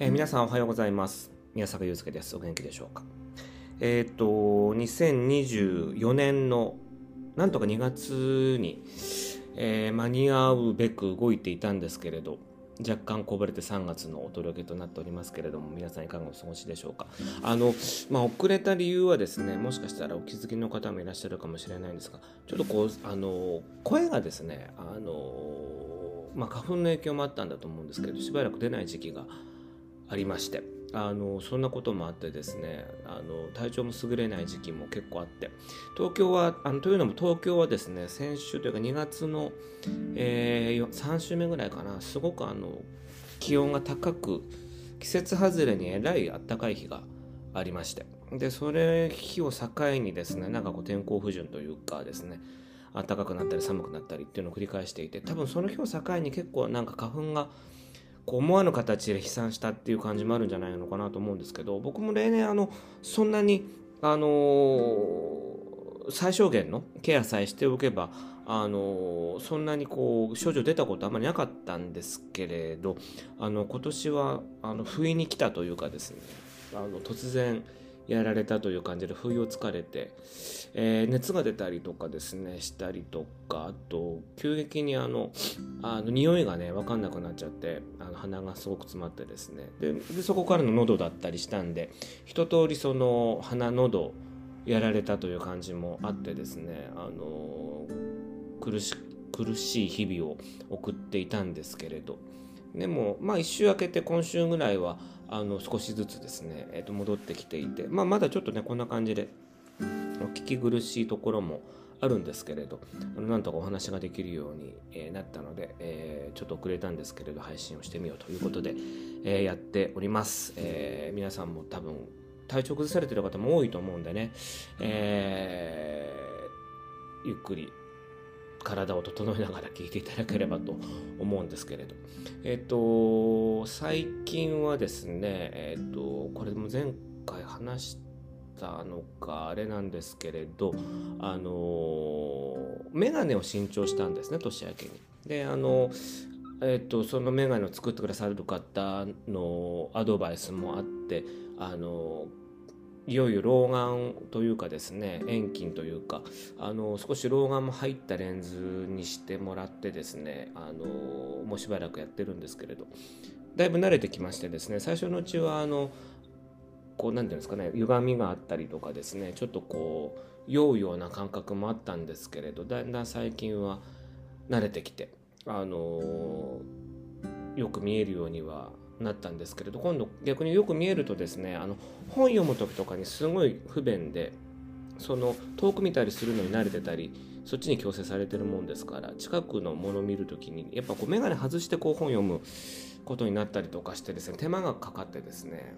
えー、皆さんおはようございます。宮坂祐介です。お元気でしょうか？えっ、と、2024年のなんとか2月に、えー、間に合うべく動いていたんですけれど、若干こぼれて3月のお届けとなっておりますけれども皆さんいかがお過ごしでしょうか？あの、まあ、遅れた理由はですねもしかしたらお気づきの方もいらっしゃるかもしれないんですがちょっとこうあの声がですねあの、まあ、花粉の影響もあったんだと思うんですけどしばらく出ない時期がありましてあのそんなこともあってですねあの体調も優れない時期も結構あって東京はあのというのも東京はですね先週というか2月の、えー、3週目ぐらいかなすごくあの気温が高く季節外れにえらい暖かい日がありましてでそれ日を境にですねなんかこう天候不順というかですね暖かくなったり寒くなったりっていうのを繰り返していて多分その日を境に結構なんか花粉がこう思わぬ形で飛散したっていう感じもあるんじゃないのかなと思うんですけど僕も例年あのそんなにあのー、最小限のケアさえしておけばあのそんなにこう症状出たことあんまりなかったんですけれどあの今年はあの不意に来たというかですねあの突然やられたという感じで不意をつかれて、えー、熱が出たりとかですねしたりとかあと急激にあのあの匂いがね分かんなくなっちゃってあの鼻がすごく詰まってですね。でそこからの喉だったりしたんで一通りその鼻喉やられたという感じもあってですねあの苦し苦しい日々を送っていたんですけれど。でもまあ一周明けて今週ぐらいはあの少しずつですね、えー、と戻ってきていて、まあ、まだちょっとねこんな感じで聞き苦しいところもあるんですけれどあのなんとかお話ができるように、え、なったので、えー、ちょっと遅れたんですけれど配信をしてみようということで、えー、やっております、えー、皆さんも多分体調崩されてる方も多いと思うんでね、えー、ゆっくり体を整えながら聞いていただければと思うんですけれど。えっ、と、最近はですね、えっ、と、これも前回話したのかあれなんですけれど、あの、メガネを新調したんですね、年明けに。で、あの、えっと、そのメガネを作ってくださる方のアドバイスもあってあのいよいよ老眼というかですね遠近というかあの少し老眼も入ったレンズにしてもらってですねあのもうしばらくやってるんですけれど。だいぶ慣れてきましてですね最初のうちはあのこう何て言うんですかね歪みがあったりとかですねちょっとこう酔うような感覚もあったんですけれどだんだん最近は慣れてきてあのよく見えるようにはなったんですけれど今度逆によく見えるとですねあの本読む時とかにすごい不便でその遠く見たりするのに慣れてたりそっちに強制されてるもんですから近くのもの見る時にやっぱこう眼鏡外してこう本読むことになったりとかしてですね手間がかかってですね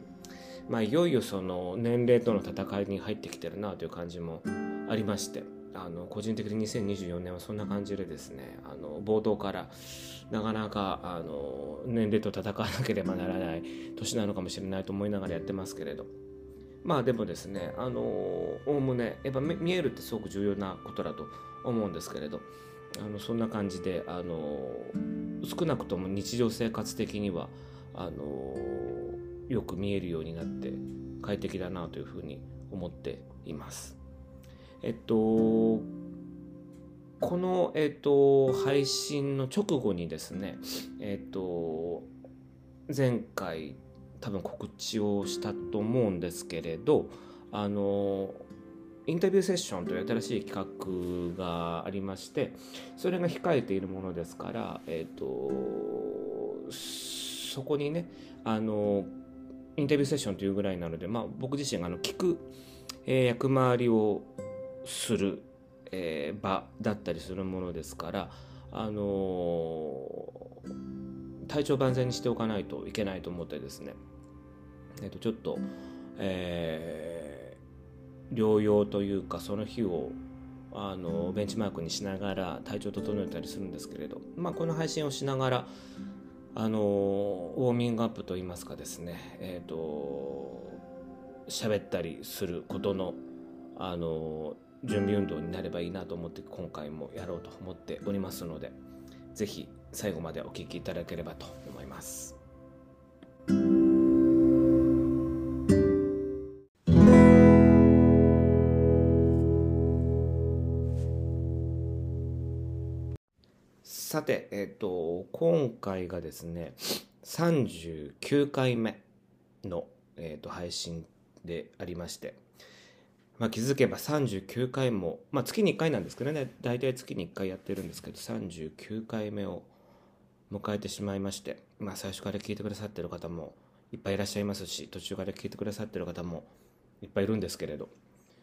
まあいよいよその年齢との戦いに入ってきてるなという感じもありまして。あの個人的に2024年はそんな感じでですねあの冒頭からなかなかあの年齢と戦わなければならない年なのかもしれないと思いながらやってますけれどまあでもですねあのおおむねやっぱ見えるってすごく重要なことだと思うんですけれどあのそんな感じであの少なくとも日常生活的にはあのよく見えるようになって快適だなというふうに思っています。えっと、この、えっと、配信の直後にですね、えっと、前回多分告知をしたと思うんですけれど、あの、インタビューセッションという新しい企画がありまして、それが控えているものですから、えっと、そこにね、あの、インタビューセッションというぐらいなので、まあ、僕自身があの聞く、えー、役回りをする、えー、場だったりするものですから、あのー、体調万全にしておかないといけないと思ってですね、えー、とちょっと、えー、療養というかその日をあのベンチマークにしながら体調整えたりするんですけれど、まあ、この配信をしながらあのウォーミングアップといいますかですねえっ、ー、と喋ったりすることのあの準備運動になればいいなと思って今回もやろうと思っておりますので是非最後までお聴きいただければと思います。さて、えっと、今回がですね39回目の、えっと、配信でありましてまあ、気づけば39回も、まあ、月に1回なんですけどね、大体月に1回やってるんですけど、39回目を迎えてしまいまして、まあ、最初から聞いてくださってる方もいっぱいいらっしゃいますし、途中から聞いてくださってる方もいっぱいいるんですけれど、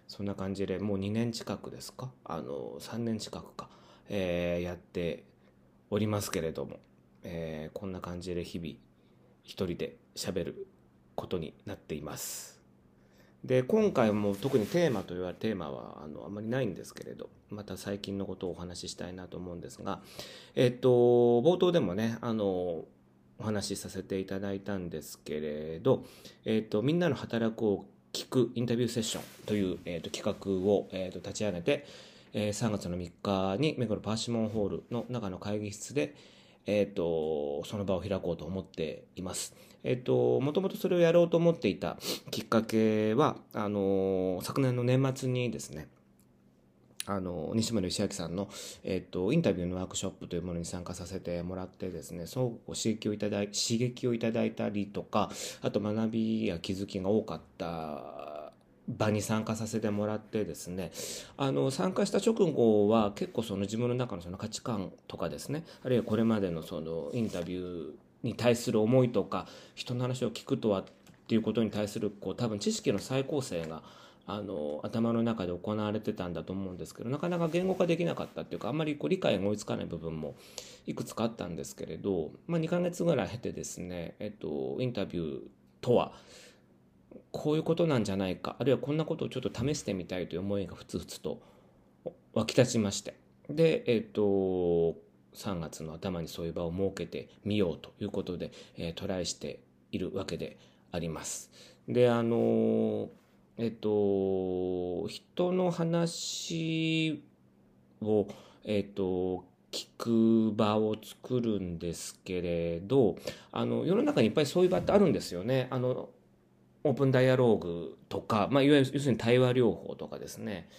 そんな感じでもう2年近くですか？あの、3年近くか、えー、やっておりますけれども、えー、こんな感じで日々一人で喋ることになっています。で今回も特にテーマと言われテーマはあのあんまりないんですけれどまた最近のことをお話ししたいなと思うんですがえっと冒頭でもねあのお話しさせていただいたんですけれど、えっと、みんなの働くを聞くインタビューセッションという、えっと、企画を、えっと、立ち上げて、えー、3月の3日に目黒パーシモンホールの中の会議室で、えっ、ー、と、その場を開こうと思っています。えっ、ー、と、もともとそれをやろうと思っていたきっかけは、あの、昨年の年末にですね、あの西村義明さんの、えっと、インタビューのワークショップというものに参加させてもらってですねそう刺激をいただい刺激をいただいたりとかあと学びや気づきが多かった場に参加させてもらってですねあの参加した直後は結構その自分の中のその価値観とかですねあるいはこれまでのそのインタビューに対する思いとか人の話を聞くとはっていうことに対するこう多分知識の再構成があの頭の中で行われてたんだと思うんですけどなかなか言語化できなかったっていうかあんまりこう理解が追いつかない部分もいくつかあったんですけれど、まあ、2ヶ月ぐらい経てですね、えっと、インタビューとはこういうことなんじゃないかあるいはこんなことをちょっと試してみたいという思いがふつふつと湧き立ちましてでえっ、ー、と3月の頭にそういう場を設けてみようということで、えー、トライしているわけであります。であのえっ、ー、と人の話をえっ、と聞く場を作るんですけれどあの世の中にいっぱいそういう場ってあるんですよね。あのオープンダイアローグとか、まあ、いわゆる要するに対話療法とかですね。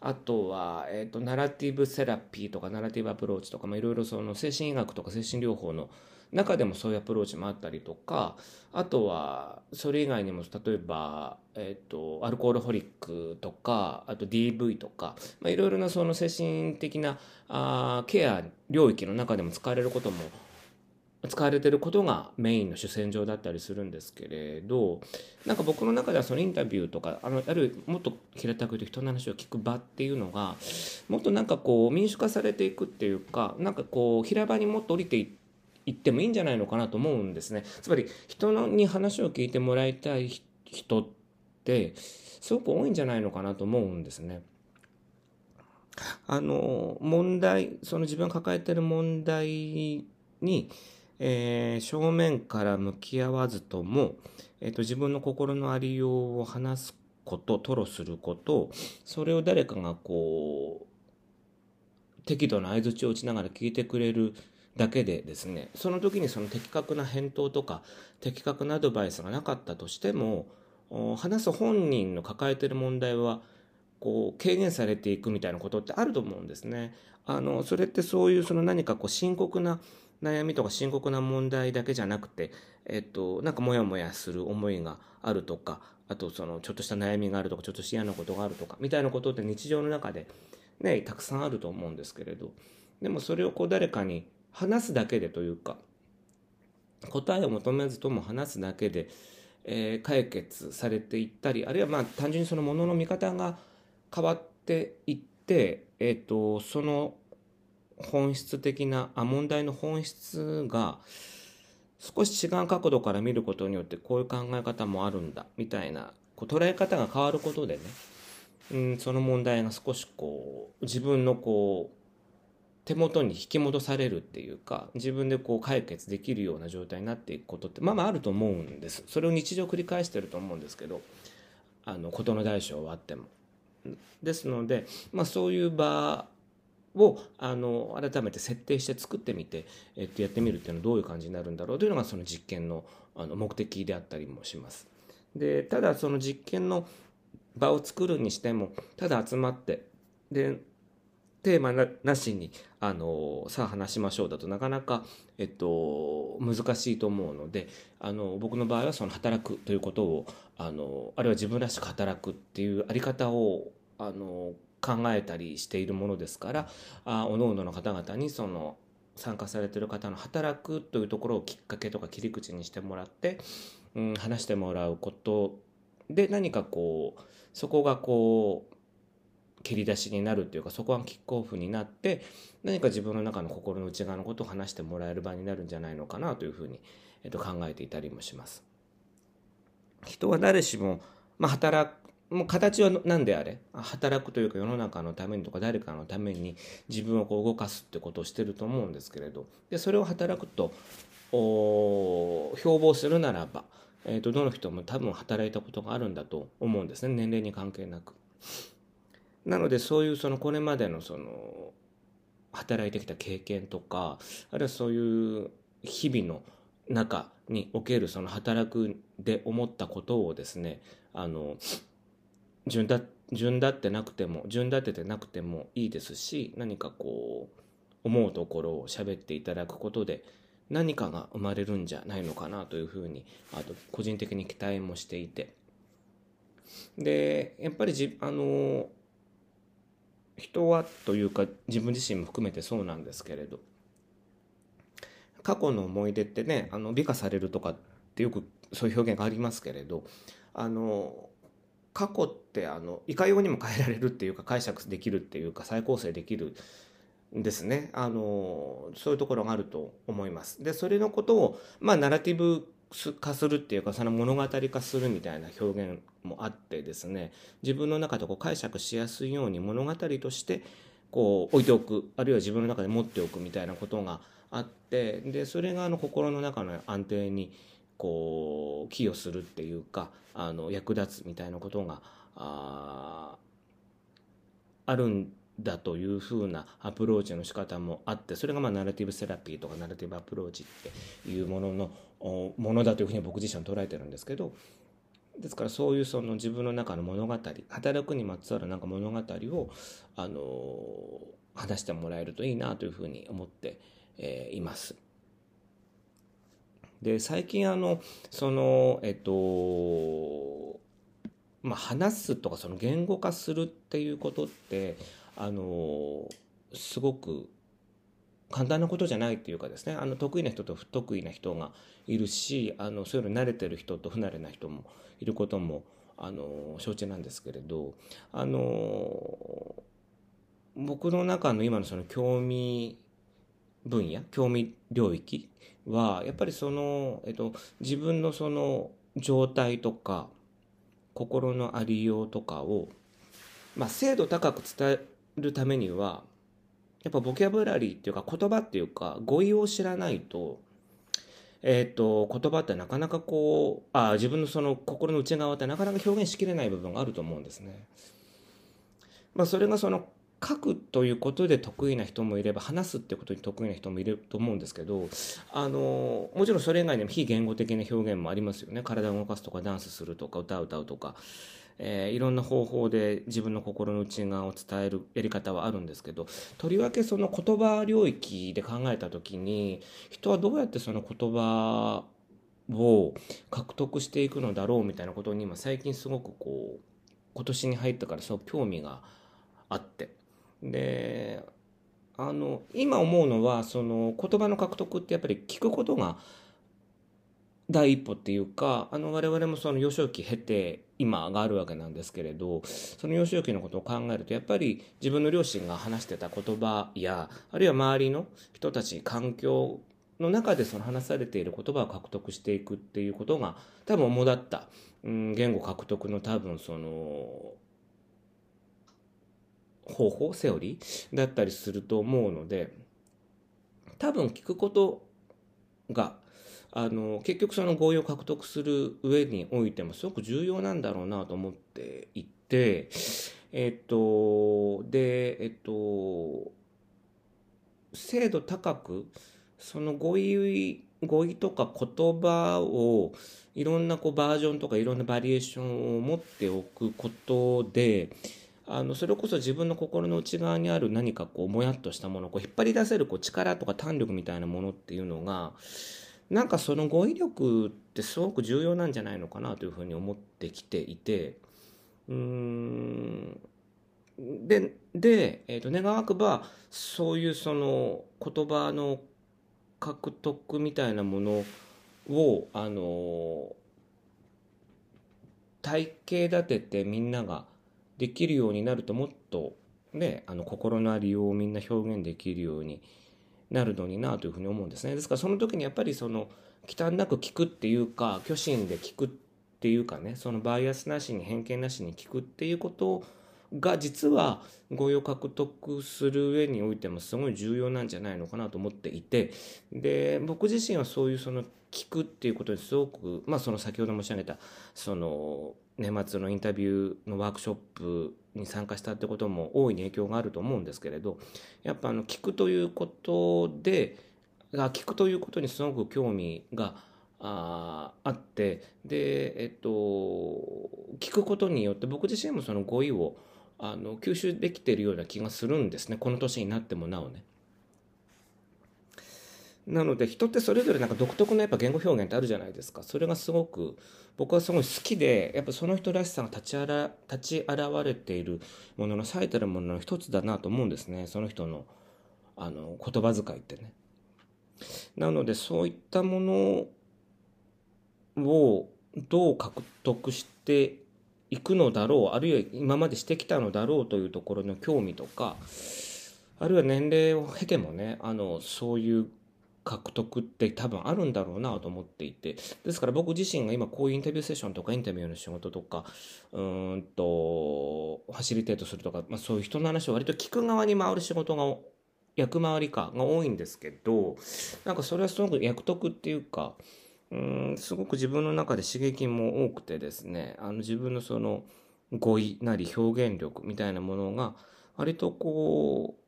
あとは、えーと、ナラティブセラピーとかナラティブアプローチとか、まあ、いろいろその精神医学とか精神療法の中でもそういうアプローチもあったりとかあとはそれ以外にも例えば、えーと、アルコールホリックとかあと DV とか、まあ、いろいろなその精神的なあケア領域の中でも使われることも使われてることがメインの主戦場だったりするんですけれどなんか僕の中ではそのインタビューとかあのあるもっと平たく言うと人の話を聞く場っていうのがもっとなんかこう民主化されていくっていうかなんかこう平場にもっと降りていいってもいいんじゃないのかなと思うんですね。つまり人のに話を聞いてもらいたい人ってすごく多いんじゃないのかなと思うんですね。あの問題その自分が抱えてる問題にえー、正面から向き合わずとも、えーと、自分の心のありようを話すこと吐露することそれを誰かがこう適度な相づちを打ちながら聞いてくれるだけでですねその時にその的確な返答とか的確なアドバイスがなかったとしても話す本人の抱えてる問題はこう軽減されていくみたいなことってあると思うんですね。あのそれってそういうその何かこう深刻な悩みとか深刻な問題だけじゃなくて、えっと、なんかモヤモヤする思いがあるとか、あとそのちょっとした悩みがあるとか、ちょっとした嫌なことがあるとか、みたいなことって日常の中でね、たくさんあると思うんですけれど、でもそれをこう誰かに話すだけでというか、答えを求めずとも話すだけで、えー、解決されていったり、あるいはまあ単純にそのものの見方が変わっていって、えっ、ー、と、その本質的なあ問題の本質が少し違う角度から見ることによってこういう考え方もあるんだみたいなこう捉え方が変わることでね、うん、その問題が少しこう自分のこう手元に引き戻されるっていうか自分でこう解決できるような状態になっていくことってまあまああると思うんですそれを日常繰り返してると思うんですけどあの事の大小はあっても。ですので、まあ、そういう場をあの改めて設定して作ってみて、えっと、やってみるっていうのはどういう感じになるんだろうというのがその実験のあの目的であったりもします。でただその実験の場を作るにしてもただ集まってでテーマなしに、あの、さあ話しましょうだとなかなか、えっと、難しいと思うので、あの、僕の場合はその働くということを、あの、あるいは自分らしく働くっていうあり方を、あの、考えたりしているものですから、あおのおのの方々にその、参加されてる方の働くというところをきっかけとか切り口にしてもらって、うん、話してもらうことで何かこうそこがこう蹴り出しになるっていうかそこはキックオフになって何か自分の中の心の内側のことを話してもらえる場になるんじゃないのかなというふうに、えっと、考えていたりもします。人は誰しも、まあ、働もう形は何であれ？働くというか世の中のためにとか誰かのために自分をこう動かすってことをしてると思うんですけれど。でそれを働くと標榜するならば、えー、とどの人も多分働いたことがあるんだと思うんですね。年齢に関係なく。なのでそういうそのこれまでのその働いてきた経験とかあるいはそういう日々の中におけるその働くで思ったことをですねあの順だ順立ってなくても順立ててなくてもいいですし何かこう思うところを喋っていただくことで何かが生まれるんじゃないのかなというふうにあと個人的に期待もしていて。でやっぱりじあの人はというか自分自身も含めてそうなんですけれど過去の思い出ってねあの美化されるとかってよくそういう表現がありますけれどあの過去ってあのいかようにも変えられるっていうか解釈できるっていうか再構成できるんですね。あのそういうところがあると思います。でそれのことをまあナラティブ化するっていうかその物語化するみたいな表現もあってですね。自分の中でこう解釈しやすいように物語としてこう置いておく。あるいは自分の中で持っておくみたいなことがあって。でそれがあの心の中の安定にこう寄与するっていうかあの役立つみたいなことがああるんだというふうなアプローチの仕方もあってそれがまあナラティブセラピーとかナラティブアプローチっていうもののものだというふうに僕自身は捉えてるんですけどですからそういうその自分の中の物語働くにまつわるなんか物語をあの話してもらえるといいなというふうに思って、えー、います。で最近あのそのえっとまあ話すとかその言語化するっていうことってあのすごく簡単なことじゃないっていうかですねあの得意な人と不得意な人がいるしあのそういうの慣れてる人と不慣れな人もいることもあの承知なんですけれどあの僕の中の今のその興味分野興味領域はやっぱりその、えっと、自分のその状態とか心のありようとかを、まあ、精度高く伝えるためにはやっぱボキャブラリーっていうか言葉っていうか語彙を知らないとえっ、ー、と言葉ってなかなかこうあ自分のその心の内側ってなかなか表現しきれない部分があると思うんですね。まあ、それがその書くということで得意な人もいれば話すってことに得意な人もいると思うんですけどあのもちろんそれ以外にも非言語的な表現もありますよね。体を動かすとかダンスするとか歌を歌うとか。えー、いろんな方法で自分の心の内側を伝えるやり方はあるんですけどとりわけその言葉領域で考えた時に人はどうやってその言葉を獲得していくのだろうみたいなことに今最近すごくこう今年に入ったからすごく興味があって。であの今思うのはその言葉の獲得ってやっぱり聞くことが第一歩っていうかあの我々もその幼少期経て今があるわけなんですけれどその幼少期のことを考えるとやっぱり自分の両親が話してた言葉やあるいは周りの人たち環境の中でその話されている言葉を獲得していくっていうことが多分主だった、うん、言語獲得の多分その方法セオリー？だったりすると思うので多分聞くことがあの結局その合意を獲得する上においてもすごく重要なんだろうなと思っていてえっとでえっと精度高くその語彙語彙とか言葉をいろんなこうバージョンとかいろんなバリエーションを持っておくことであのそれこそ自分の心の内側にある何かこうもやっとしたものこう引っ張り出せるこう力とか胆力みたいなものっていうのがなんかその語彙力ってすごく重要なんじゃないのかなというふうに思ってきていてうん。でで、えー、と願わくばそういうその言葉の獲得みたいなものをあの体系立ててみんなができるようになるともっとねあの心のありようをみんな表現できるようになるのになというふうに思うんですね。ですからその時にやっぱりその忌憚なく聞くっていうか虚心で聞くっていうかねそのバイアスなしに偏見なしに聞くっていうことが実は語彙を獲得する上においてもすごい重要なんじゃないのかなと思っていてで僕自身はそういうその聞くっていうことにすごくまあその先ほど申し上げたその年末のインタビューのワークショップに参加したってことも大いに影響があると思うんですけれどやっぱあの聞くということで聞くということにすごく興味がああってでえっと聞くことによって僕自身もその語彙をあの吸収できているような気がするんですねこの年になってもなおね。なので人ってそれぞれなんか独特のやっぱ言語表現ってあるじゃないですかそれがすごく僕はすごい好きでやっぱその人らしさが立ちあら立ち現れているものの最たるものの一つだなと思うんですねその人のあの言葉遣いってね。なのでそういったものをどう獲得していくのだろうあるいは今までしてきたのだろうというところの興味とかあるいは年齢を経てもねあのそういう獲得って多分あるんだろうなと思っていて。ですから僕自身が今こういうインタビューセッションとかインタビューの仕事とかうんとファシリテートするとか、まあ、そういう人の話を割と聞く側に回る仕事が役回りかが多いんですけどなんかそれはすごく役得っていうかうんすごく自分の中で刺激も多くてですねあの自分のその語彙なり表現力みたいなものが割とこう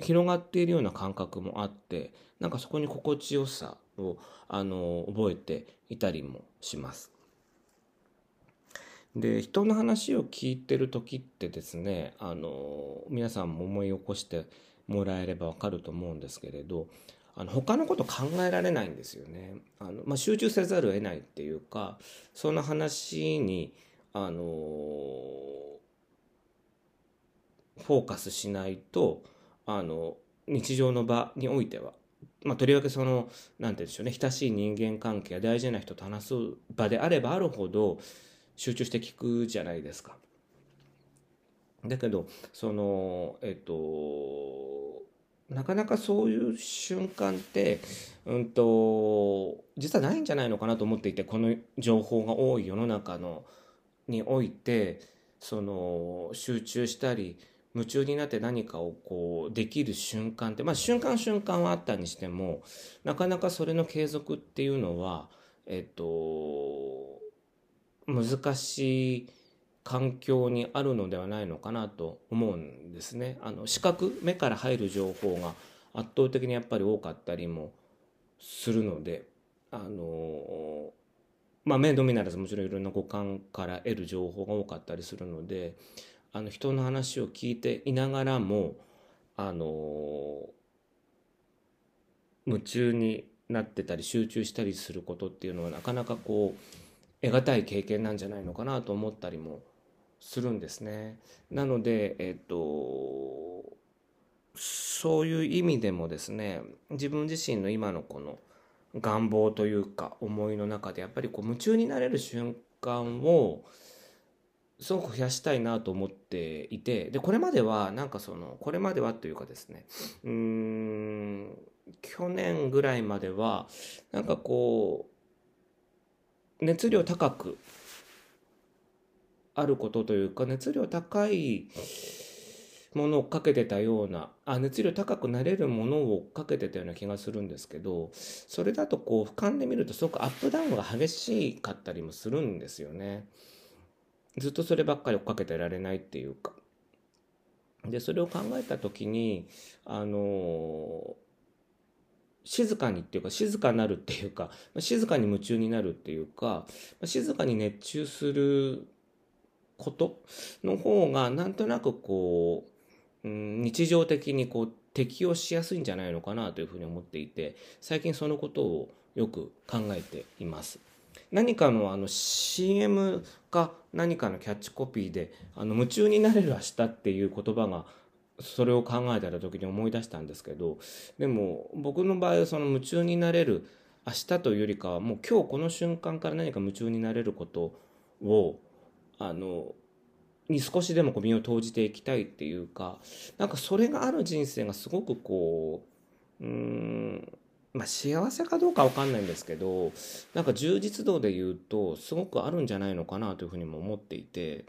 広がっているような感覚もあってなんかそこに心地よさをあの覚えていたりもします。で人の話を聞いてる時ってですねあの皆さんも思い起こしてもらえればわかると思うんですけれどあの他のこと考えられないんですよね。あのまあ、集中せざるを得ないっていうかその話にあのフォーカスしないとあの日常の場においては、まあ、とりわけその何て言うんでしょうね親しい人間関係や大事な人と話す場であればあるほど集中して聞くじゃないですか。だけどそのえっとなかなかそういう瞬間って、うんと、実はないんじゃないのかなと思っていてこの情報が多い世の中のにおいてその集中したり夢中になって何かをこうできる瞬間ってまあ瞬間瞬間はあったにしてもなかなかそれの継続っていうのはえっと難しい環境にあるのではないのかなと思うんですね。あの視覚目から入る情報が圧倒的にやっぱり多かったりもするのであのまあ目のみならずもちろんいろんな五感から得る情報が多かったりするのであの人の話を聞いていながらもあの夢中になってたり集中したりすることっていうのはなかなかこう得難い経験なんじゃないのかなと思ったりもするんですね。なので、えっと、そういう意味でもですね自分自身の今のこの願望というか思いの中でやっぱりこう夢中になれる瞬間をすごく増やしたいなと思っていてでこれまではなんかそのこれまではというかですねうん去年ぐらいまではなんかこう熱量高くあることというか熱量高いものをかけてたようなあ熱量高くなれるものをかけてたような気がするんですけどそれだとこう俯瞰で見るとすごくアップダウンが激しかったりもするんですよね。ずっとそればっかり追っかけてられないっていうか。でそれを考えた時にあの静かにっていうか静かになるっていうか静かに夢中になるっていうか静かに熱中することの方がなんとなくこう、うん、日常的にこう適用しやすいんじゃないのかなというふうに思っていて最近そのことをよく考えています。何かのあの CM か何かのキャッチコピーで「あの夢中になれる明日」っていう言葉がそれを考えた時に思い出したんですけどでも僕の場合はその夢中になれる明日というよりかはもう今日この瞬間から何か夢中になれることをあのに少しでもこう身を投じていきたいっていうかなんかそれがある人生がすごくこううんまあ幸せかどうかわかんないんですけどなんか充実度で言うとすごくあるんじゃないのかなというふうにも思っていて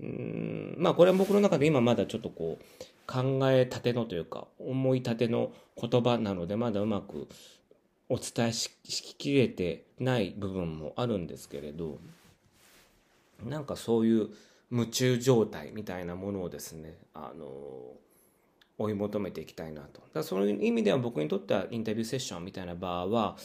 うんまあこれは僕の中で今まだちょっとこう考えたてのというか思いたての言葉なのでまだうまくお伝えしきれてない部分もあるんですけれどなんかそういう夢中状態みたいなものをですねあの追い求めていきたいなと。だそういう意味では僕にとってはインタビューセッションみたいな場は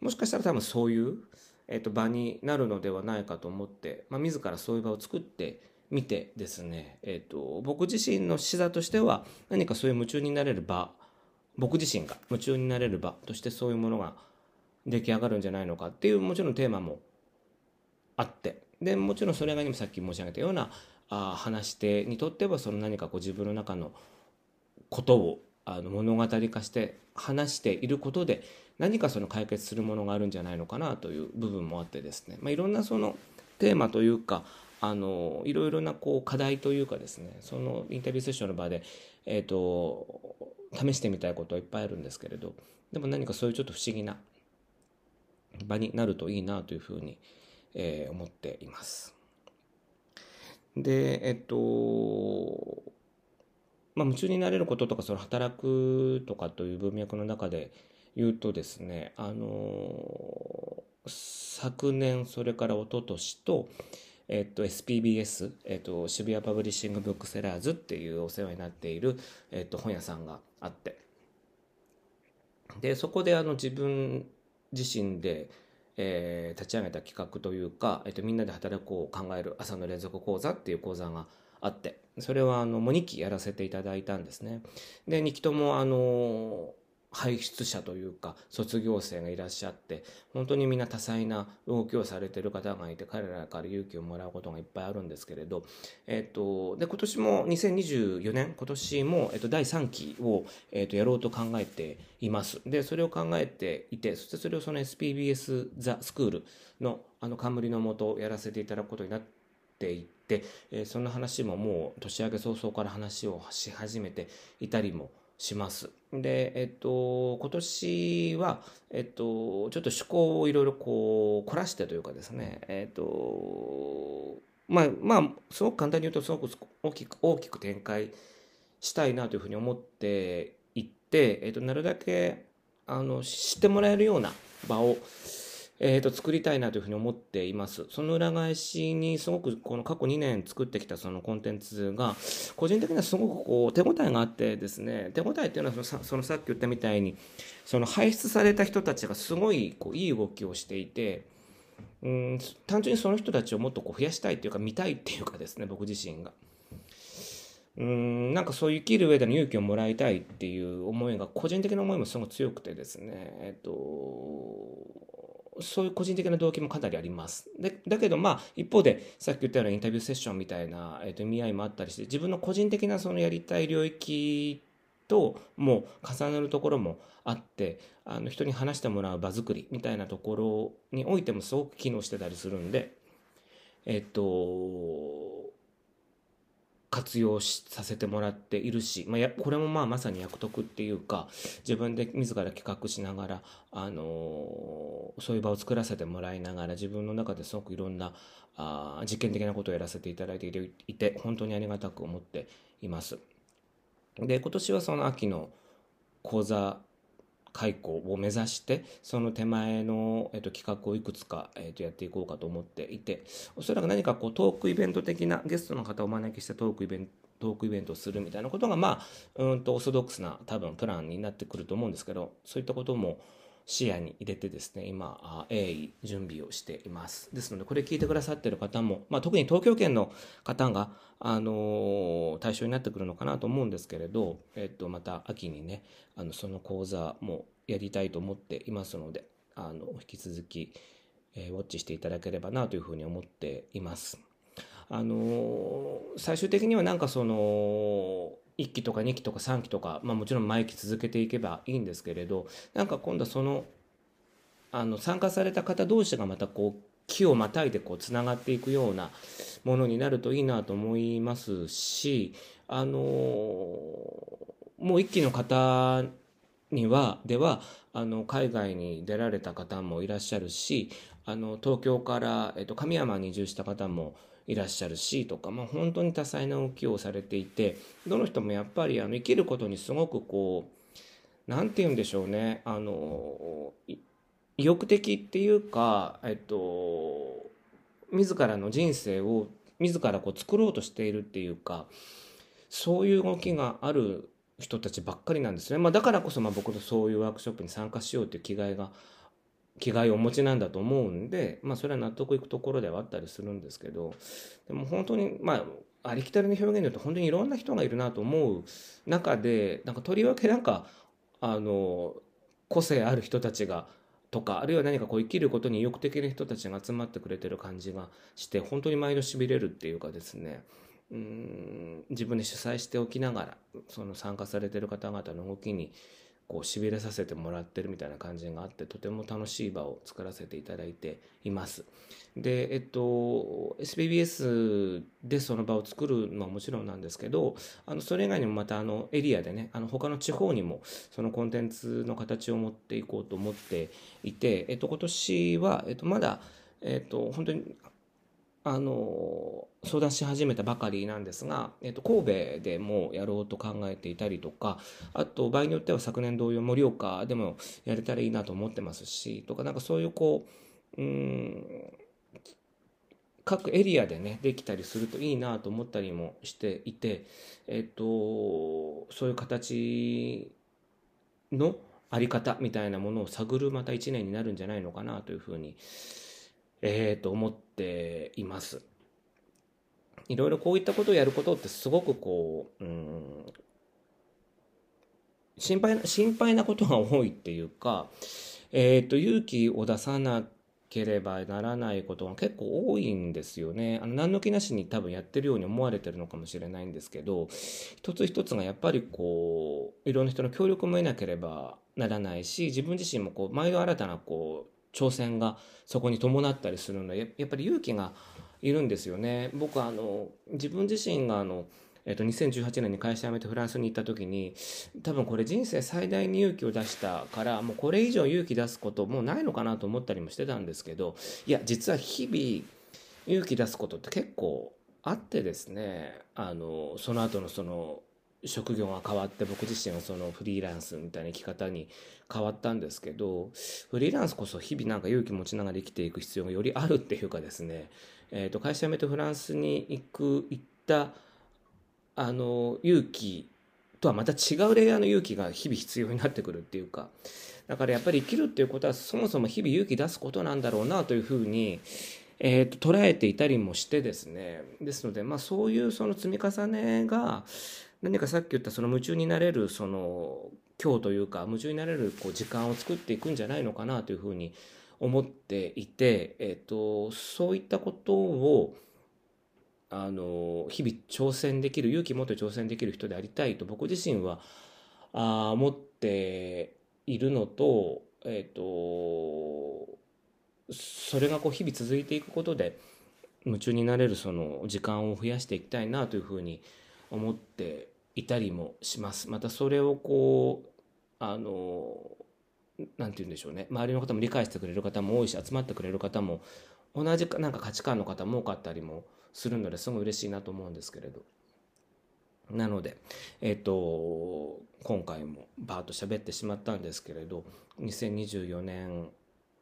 もしかしたら多分そういう、えー、と場になるのではないかと思って、まあ、自らそういう場を作ってみてですね、えーと、僕自身の視座としては何かそういう夢中になれる場僕自身が夢中になれる場としてそういうものが出来上がるんじゃないのかっていうもちろんテーマもあってでもちろんそれが今さっき申し上げたようなあ話し手にとってはその何かこう自分の中のことをあの物語化して話していることで何かその解決するものがあるんじゃないのかなという部分もあってですね、まあ、いろんなそのテーマというかあのいろいろなこう課題というかですねそのインタビューセッションの場で、えーと、試してみたいことはいっぱいあるんですけれどでも何かそういうちょっと不思議な場になるといいなというふうにえー、思っています。で、えっと、まあ、夢中になれることとか、その働くとかという文脈の中で言うとですね、あの、昨年、それから一昨年と、えっと、SPBS、えっと、渋谷パブリッシングブックセラーズっていうお世話になっている、えっと、本屋さんがあって、で、そこであの自分自身で、えー、立ち上げた企画というか、えーと、みんなで働こう考える朝の連続講座っていう講座があって。それはあのもう2期やらせていただいたんですね。で2期ともあの輩出者というか卒業生がいらっしゃって本当にみんな多彩な動きをされてる方がいて彼らから勇気をもらうことがいっぱいあるんですけれど、えっと、で今年も2024年今年も、えっと、第3期を、えっと、やろうと考えていますでそれを考えていてそしてそれをその SPBS ザ・スクールのあの冠のもとやらせていただくことになっていて、えー、そんな話ももう年明け早々から話をし始めていたりもします。で、えっと、今年は、えっと、ちょっと趣向をいろいろこう、凝らしてというかですね、えっと、まあ、まあ、すごく簡単に言うと、すごく大きく、大きく展開したいなというふうに思っていって、えっと、なるだけ、あの、知ってもらえるような場を、えー、と作りたいなというふうに思っています。その裏返しにすごくこの過去2年作ってきたそのコンテンツが個人的にはすごくこう手応えがあってですね手応えっていうのはそのさそのさっき言ったみたいにその輩出された人たちがすごいこういい動きをしていてうん単純にその人たちをもっとこう増やしたいというか見たいっていうかですね僕自身が。うんなんかそういう生きる上での勇気をもらいたいっていう思いが個人的な思いもすごく強くてですねえっとそういう個人的な動機もかなりあります。でだけどまあ一方でさっき言ったようなインタビューセッションみたいな、えー、と意味合いもあったりして自分の個人的なそのやりたい領域ともう重なるところもあってあの人に話してもらう場作りみたいなところにおいてもすごく機能してたりするんでえっ、と活用させてもらっているし、まあ、これもまあまさに役得っていうか自分で自ら企画しながら、あのー、そういう場を作らせてもらいながら自分の中ですごくいろんなあ実験的なことをやらせていただいていて本当にありがたく思っています。で今年はその秋の講座開講を目指してその手前の、えっと、企画をいくつか、えっと、やっていこうかと思っていておそらく何かこうトークイベント的なゲストの方をお招きしてトークイベントトークイベントをするみたいなことがまあうんとオーソドックスな多分プランになってくると思うんですけどそういったことも視野に入れてですね、今、鋭意準備をしています。ですので、これ聞いてくださってる方も、まあ、特に東京圏の方が、あのー、対象になってくるのかなと思うんですけれど、えっと、また秋にね、あの、その講座もやりたいと思っていますので、あの、引き続き、えー、ウォッチしていただければなというふうに思っています。あのー、最終的にはなんかその、1期とか2期とか3期とか、まあ、もちろん毎期続けていけばいいんですけれどなんか今度はそのあの参加された方同士がまたこう木をまたいでこうつながっていくようなものになるといいなと思いますしあのもう一期の方にはではあの海外に出られた方もいらっしゃるしあの東京から、えっと、神山に移住した方もいらっしゃるいらっしゃるしとか、まあ、本当に多彩な動きをされていてどの人もやっぱりあの生きることにすごくこう何て言うんでしょうねあの意欲的っていうか、えっと、自らの人生を自らこう作ろうとしているっていうかそういう動きがある人たちばっかりなんですね。まあ、だからこそま僕とそういうワークショップに参加しようっていう気概が気概をお持ちなんだと思うんで、まあ、それは納得いくところではあったりするんですけどでも本当にまあありきたりの表現で言うと本当にいろんな人がいるなと思う中でなんかとりわけなんかあの個性ある人たちがとかあるいは何かこう生きることに意欲的な人たちが集まってくれてる感じがして本当に毎度しびれるっていうかですねうん自分で主催しておきながらその参加されてる方々の動きにこうしびれさせてもらってるみたいな感じがあってとても楽しい場を作らせていただいています。でえっと SPBS でその場を作るのはもちろんなんですけどあのそれ以外にもまたあのエリアでねあの他の地方にもそのコンテンツの形を持っていこうと思っていて、えっと、今年は、えっと、まだえっと、本当にあの相談し始めたばかりなんですが、えっと、神戸でもやろうと考えていたりとかあと場合によっては昨年同様盛岡でもやれたらいいなと思ってますしとかなんかそういうこううん各エリアでねできたりするといいなと思ったりもしていて、えっと、そういう形のあり方みたいなものを探るまた1年になるんじゃないのかなというふうにえー、と思っています。いろいろこういったことをやることってすごくこう、うん、心配な、心配なことが多いっていうか、えっ、ー、と、勇気を出さなければならないことが結構多いんですよね。あの何の気なしに多分やってるように思われてるのかもしれないんですけど、一つ一つがやっぱりこう、いろんな人の協力も得なければならないし、自分自身もこう、毎度新たなこう、挑戦がそこに伴ったりするのでやっぱり勇気がいるんですよね。僕はあの自分自身があのえっと、2018年に会社辞めてフランスに行った時に多分これ人生最大に勇気を出したからもうこれ以上勇気出すこともうないのかなと思ったりもしてたんですけどいや実は日々勇気出すことって結構あってですねあのその後のその職業が変わって僕自身はそのフリーランスみたいな生き方に変わったんですけどフリーランスこそ日々なんか勇気持ちながら生きていく必要がよりあるっていうかですね、えー、と会社辞めてフランスに行く行ったあの勇気とはまた違うレイヤーの勇気が日々必要になってくるっていうか。だからやっぱり生きるっていうことはそもそも日々勇気出すことなんだろうなというふうにえーと、捉えていたりもしてですね。ですので、まあ、そういうその積み重ねが何かさっき言ったその夢中になれるその今日というか夢中になれるこう時間を作っていくんじゃないのかなというふうに思っていて、えーと、そういったことをあの日々挑戦できる勇気持って挑戦できる人でありたいと僕自身はあ思っているのと,、えーとそれがこう日々続いていくことで夢中になれるその時間を増やしていきたいなというふうに思っていたりもします。またそれをこうあのなんて言うんでしょうね周りの方も理解してくれる方も多いし集まってくれる方も同じなんか価値観の方も多かったりもするのですごい嬉しいなと思うんですけれど。なので、えっ、ー、と、今回もバーッと喋ってしまったんですけれど、2024年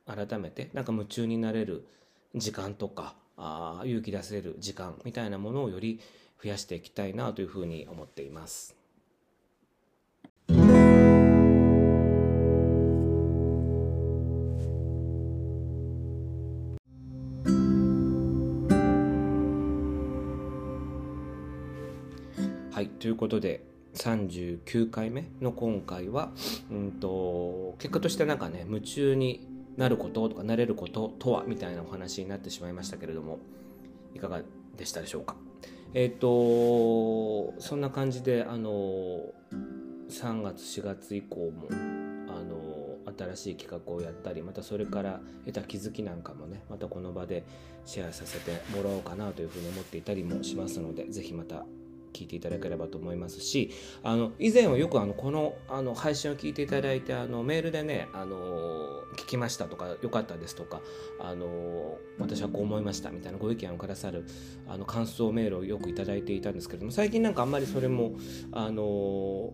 改めてなんか夢中になれる時間とかあ勇気出せる時間みたいなものをより増やしていきたいなというふうに思っています。はい、ということで39回目の今回は、うんと、と結果としてなんかね夢中になることとかなれることとはみたいなお話になってしまいましたけれどもいかがでしたでしょうか？えっ、ー、とそんな感じであの3月4月以降もあの新しい企画をやったりまたそれから得た気づきなんかもねまたこの場でシェアさせてもらおうかなというふうに思っていたりもしますので是非また聞いていただければと思いますしあの以前はよくあのこのあの配信を聞いていただいてあのメールでねあの聞きましたとか良かったですとかあの私はこう思いましたみたいなご意見をくださるあの感想メールをよくいただいていたんですけれども最近なんかあんまりそれもあの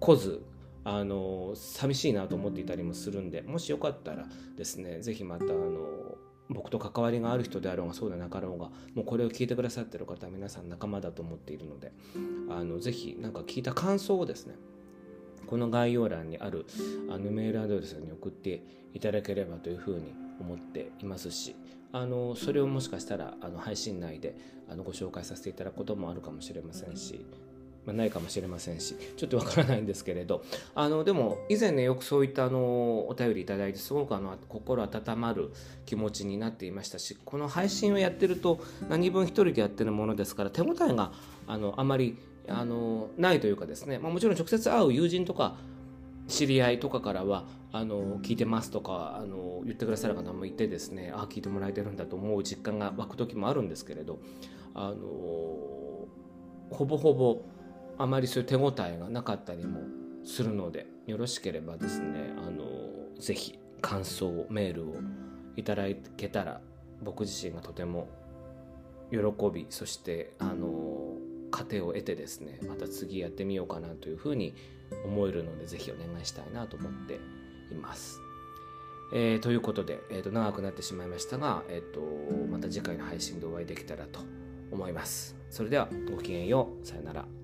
来ずあの寂しいなと思っていたりもするんでもしよかったらですね是非またあの僕と関わりがある人であろうがそうでなかろうがもうこれを聞いてくださってる方は皆さん仲間だと思っているのであのぜひ何か聞いた感想をですねこの概要欄にあるあのメールアドレスに送っていただければというふうに思っていますしあのそれをもしかしたらあの配信内であのご紹介させていただくこともあるかもしれませんしまあ、ないかもしれませんしちょっとわからないんですけれど。あのでも以前ねよくそういったあのお便りいただいてすごくあの心温まる気持ちになっていましたしこの配信をやってると何分一人でやってるものですから手応えがあのあまりあのないというかですね、まあ、もちろん直接会う友人とか知り合いとかからはあの聞いてますとかあの言ってくださる方もいてですねあ聞いてもらえてるんだと思う実感が湧く時もあるんですけれどあのほぼほぼあまりそういう手応えがなかったりもするのでよろしければですねあのぜひ感想メールをいただけたら僕自身がとても喜びそしてあの糧を得てですねまた次やってみようかなというふうに思えるのでぜひお願いしたいなと思っています。えー、ということで、えー、と長くなってしまいましたが、えーとまた次回の配信でお会いできたらと思います。それではごきげんよう。さよなら。